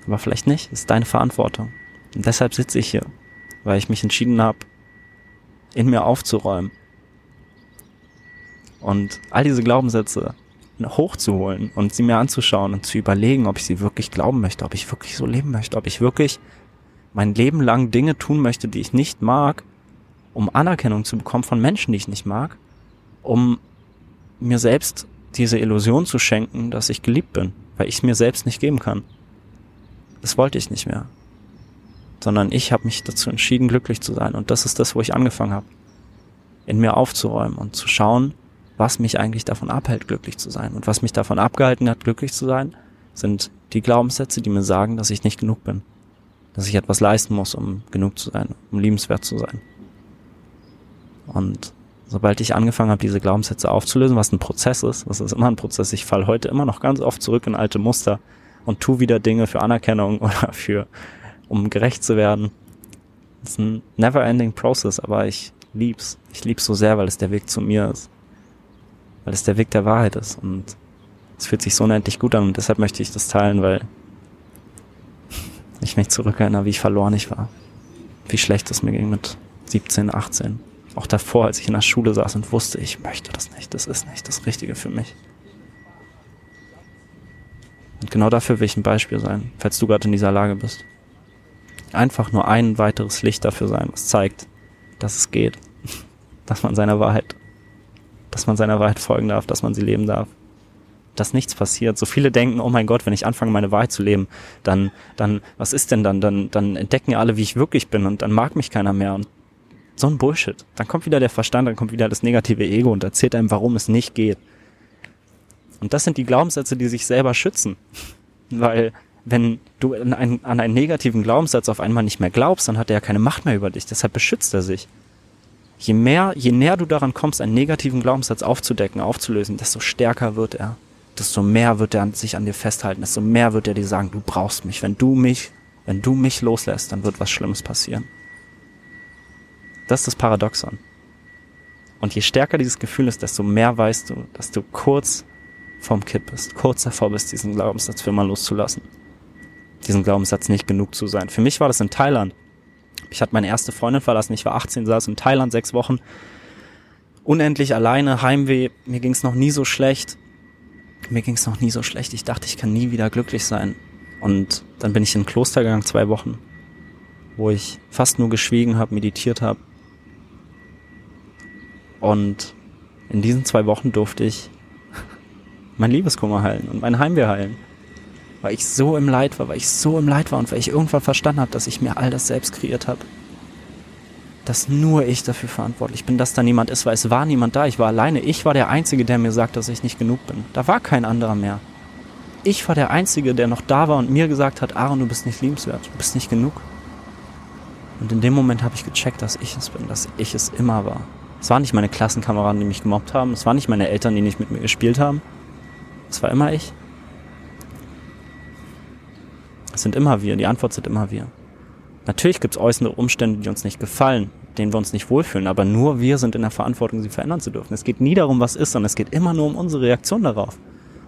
Aber vielleicht nicht. Ist deine Verantwortung. Und deshalb sitze ich hier, weil ich mich entschieden habe, in mir aufzuräumen. Und all diese Glaubenssätze hochzuholen und sie mir anzuschauen und zu überlegen, ob ich sie wirklich glauben möchte, ob ich wirklich so leben möchte, ob ich wirklich mein Leben lang Dinge tun möchte, die ich nicht mag, um Anerkennung zu bekommen von Menschen, die ich nicht mag, um mir selbst diese Illusion zu schenken, dass ich geliebt bin, weil ich es mir selbst nicht geben kann. Das wollte ich nicht mehr. Sondern ich habe mich dazu entschieden, glücklich zu sein. Und das ist das, wo ich angefangen habe. In mir aufzuräumen und zu schauen, was mich eigentlich davon abhält, glücklich zu sein. Und was mich davon abgehalten hat, glücklich zu sein, sind die Glaubenssätze, die mir sagen, dass ich nicht genug bin dass ich etwas leisten muss, um genug zu sein, um liebenswert zu sein. Und sobald ich angefangen habe, diese Glaubenssätze aufzulösen, was ein Prozess ist, das ist immer ein Prozess, ich falle heute immer noch ganz oft zurück in alte Muster und tu wieder Dinge für Anerkennung oder für, um gerecht zu werden. Das ist ein never-ending Process, aber ich lieb's. Ich lieb's so sehr, weil es der Weg zu mir ist. Weil es der Weg der Wahrheit ist und es fühlt sich so unendlich gut an und deshalb möchte ich das teilen, weil ich mich zurückerinnere, wie ich verloren ich war. Wie schlecht es mir ging mit 17, 18. Auch davor, als ich in der Schule saß und wusste, ich möchte das nicht, das ist nicht das Richtige für mich. Und genau dafür will ich ein Beispiel sein, falls du gerade in dieser Lage bist. Einfach nur ein weiteres Licht dafür sein, was zeigt, dass es geht, dass man seiner Wahrheit, dass man seiner Wahrheit folgen darf, dass man sie leben darf dass nichts passiert. So viele denken, oh mein Gott, wenn ich anfange, meine Wahrheit zu leben, dann, dann, was ist denn dann? Dann, dann entdecken ja alle, wie ich wirklich bin und dann mag mich keiner mehr. Und so ein Bullshit. Dann kommt wieder der Verstand, dann kommt wieder das negative Ego und erzählt einem, warum es nicht geht. Und das sind die Glaubenssätze, die sich selber schützen. Weil wenn du an einen, an einen negativen Glaubenssatz auf einmal nicht mehr glaubst, dann hat er ja keine Macht mehr über dich. Deshalb beschützt er sich. Je mehr, je näher du daran kommst, einen negativen Glaubenssatz aufzudecken, aufzulösen, desto stärker wird er. Desto mehr wird er sich an dir festhalten, desto mehr wird er dir sagen, du brauchst mich. Wenn du mich, wenn du mich loslässt, dann wird was Schlimmes passieren. Das ist das Paradoxon. Und je stärker dieses Gefühl ist, desto mehr weißt du, dass du kurz vorm Kipp bist, kurz davor bist, diesen Glaubenssatz für mal loszulassen. Diesen Glaubenssatz nicht genug zu sein. Für mich war das in Thailand. Ich hatte meine erste Freundin verlassen, ich war 18, saß in Thailand sechs Wochen, unendlich alleine, Heimweh, mir ging es noch nie so schlecht. Mir ging es noch nie so schlecht. Ich dachte, ich kann nie wieder glücklich sein. Und dann bin ich in ein Kloster gegangen, zwei Wochen, wo ich fast nur geschwiegen habe, meditiert habe. Und in diesen zwei Wochen durfte ich mein Liebeskummer heilen und mein Heimweh heilen. Weil ich so im Leid war, weil ich so im Leid war und weil ich irgendwann verstanden habe, dass ich mir all das selbst kreiert habe. Dass nur ich dafür verantwortlich bin, dass da niemand ist, weil es war niemand da. Ich war alleine. Ich war der Einzige, der mir sagt, dass ich nicht genug bin. Da war kein anderer mehr. Ich war der Einzige, der noch da war und mir gesagt hat, Aaron, du bist nicht liebenswert, du bist nicht genug. Und in dem Moment habe ich gecheckt, dass ich es bin, dass ich es immer war. Es waren nicht meine Klassenkameraden, die mich gemobbt haben. Es waren nicht meine Eltern, die nicht mit mir gespielt haben. Es war immer ich. Es sind immer wir. Die Antwort sind immer wir. Natürlich gibt es äußere Umstände, die uns nicht gefallen, denen wir uns nicht wohlfühlen, aber nur wir sind in der Verantwortung, sie verändern zu dürfen. Es geht nie darum, was ist, sondern es geht immer nur um unsere Reaktion darauf.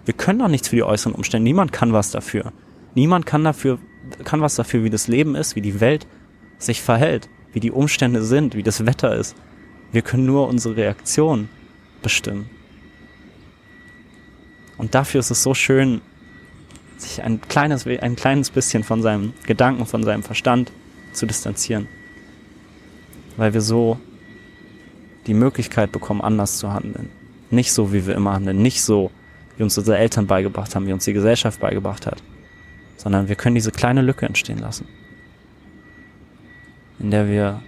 Wir können doch nichts für die äußeren Umstände. Niemand kann was dafür. Niemand kann dafür, kann was dafür, wie das Leben ist, wie die Welt sich verhält, wie die Umstände sind, wie das Wetter ist. Wir können nur unsere Reaktion bestimmen. Und dafür ist es so schön, sich ein kleines, ein kleines bisschen von seinem Gedanken, von seinem Verstand zu distanzieren. Weil wir so die Möglichkeit bekommen, anders zu handeln. Nicht so, wie wir immer handeln. Nicht so, wie uns unsere Eltern beigebracht haben, wie uns die Gesellschaft beigebracht hat. Sondern wir können diese kleine Lücke entstehen lassen. In der wir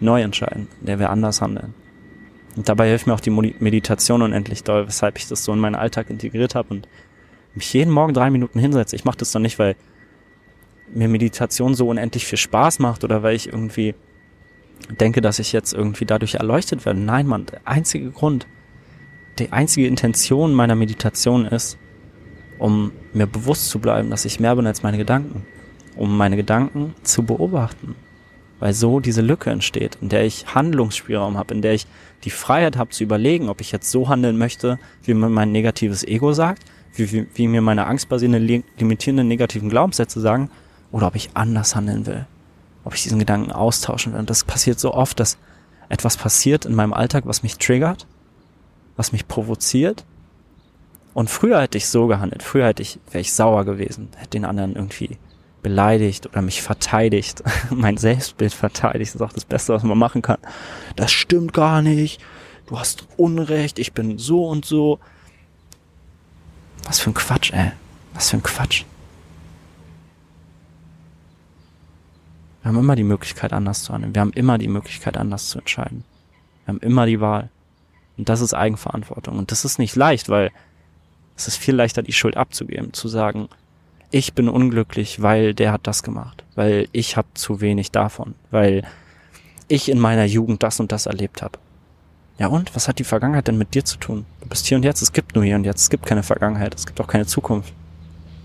neu entscheiden, in der wir anders handeln. Und dabei hilft mir auch die Meditation unendlich doll, weshalb ich das so in meinen Alltag integriert habe und mich jeden Morgen drei Minuten hinsetze. Ich mache das doch nicht, weil mir Meditation so unendlich viel Spaß macht oder weil ich irgendwie denke, dass ich jetzt irgendwie dadurch erleuchtet werde. Nein, Mann, der einzige Grund, die einzige Intention meiner Meditation ist, um mir bewusst zu bleiben, dass ich mehr bin als meine Gedanken. Um meine Gedanken zu beobachten, weil so diese Lücke entsteht, in der ich Handlungsspielraum habe, in der ich die Freiheit habe zu überlegen, ob ich jetzt so handeln möchte, wie mir mein negatives Ego sagt, wie, wie, wie mir meine angstbasierenden, limitierenden negativen Glaubenssätze sagen, oder ob ich anders handeln will, ob ich diesen Gedanken austauschen will. Und das passiert so oft, dass etwas passiert in meinem Alltag, was mich triggert, was mich provoziert. Und früher hätte ich so gehandelt, früher hätte ich, wäre ich sauer gewesen, hätte den anderen irgendwie beleidigt oder mich verteidigt, mein Selbstbild verteidigt, das ist auch das Beste, was man machen kann. Das stimmt gar nicht, du hast Unrecht, ich bin so und so. Was für ein Quatsch, ey. Was für ein Quatsch. Wir haben immer die Möglichkeit, anders zu handeln. Wir haben immer die Möglichkeit, anders zu entscheiden. Wir haben immer die Wahl. Und das ist Eigenverantwortung. Und das ist nicht leicht, weil es ist viel leichter, die Schuld abzugeben, zu sagen, ich bin unglücklich, weil der hat das gemacht, weil ich habe zu wenig davon, weil ich in meiner Jugend das und das erlebt habe. Ja und, was hat die Vergangenheit denn mit dir zu tun? Du bist hier und jetzt, es gibt nur hier und jetzt, es gibt keine Vergangenheit, es gibt auch keine Zukunft.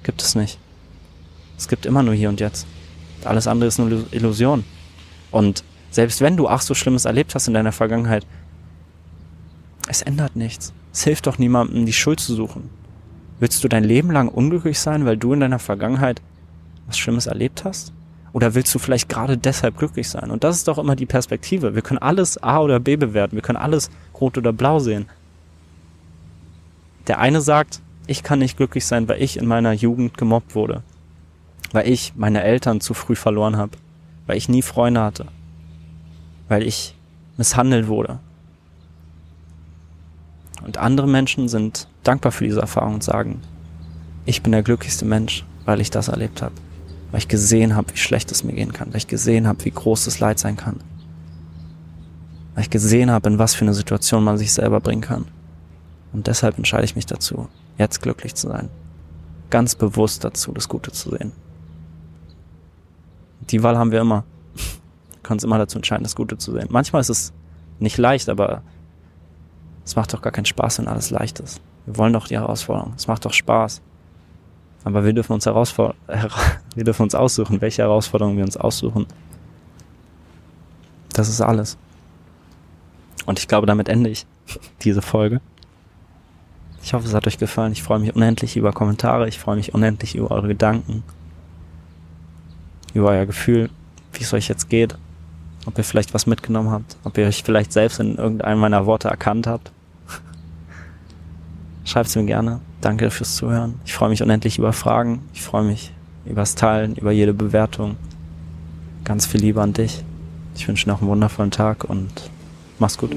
Gibt es nicht. Es gibt immer nur hier und jetzt. Alles andere ist nur Illusion. Und selbst wenn du ach so Schlimmes erlebt hast in deiner Vergangenheit, es ändert nichts. Es hilft doch niemandem, die Schuld zu suchen. Willst du dein Leben lang unglücklich sein, weil du in deiner Vergangenheit was Schlimmes erlebt hast? Oder willst du vielleicht gerade deshalb glücklich sein? Und das ist doch immer die Perspektive. Wir können alles A oder B bewerten. Wir können alles rot oder blau sehen. Der eine sagt, ich kann nicht glücklich sein, weil ich in meiner Jugend gemobbt wurde. Weil ich meine Eltern zu früh verloren habe. Weil ich nie Freunde hatte. Weil ich misshandelt wurde. Und andere Menschen sind dankbar für diese Erfahrung und sagen, ich bin der glücklichste Mensch, weil ich das erlebt habe. Weil ich gesehen habe, wie schlecht es mir gehen kann. Weil ich gesehen habe, wie groß das Leid sein kann. Weil ich gesehen habe, in was für eine Situation man sich selber bringen kann. Und deshalb entscheide ich mich dazu, jetzt glücklich zu sein. Ganz bewusst dazu, das Gute zu sehen. Die Wahl haben wir immer. Du kannst immer dazu entscheiden, das Gute zu sehen. Manchmal ist es nicht leicht, aber es macht doch gar keinen Spaß, wenn alles leicht ist. Wir wollen doch die Herausforderung. Es macht doch Spaß. Aber wir dürfen uns herausfordern, wir dürfen uns aussuchen, welche Herausforderungen wir uns aussuchen. Das ist alles. Und ich glaube, damit ende ich diese Folge. Ich hoffe, es hat euch gefallen. Ich freue mich unendlich über Kommentare. Ich freue mich unendlich über eure Gedanken. Über euer Gefühl, wie es euch jetzt geht. Ob ihr vielleicht was mitgenommen habt. Ob ihr euch vielleicht selbst in irgendeinem meiner Worte erkannt habt. Schreibt es mir gerne. Danke fürs Zuhören. Ich freue mich unendlich über Fragen. Ich freue mich übers Teilen, über jede Bewertung. Ganz viel Liebe an dich. Ich wünsche noch einen wundervollen Tag und mach's gut.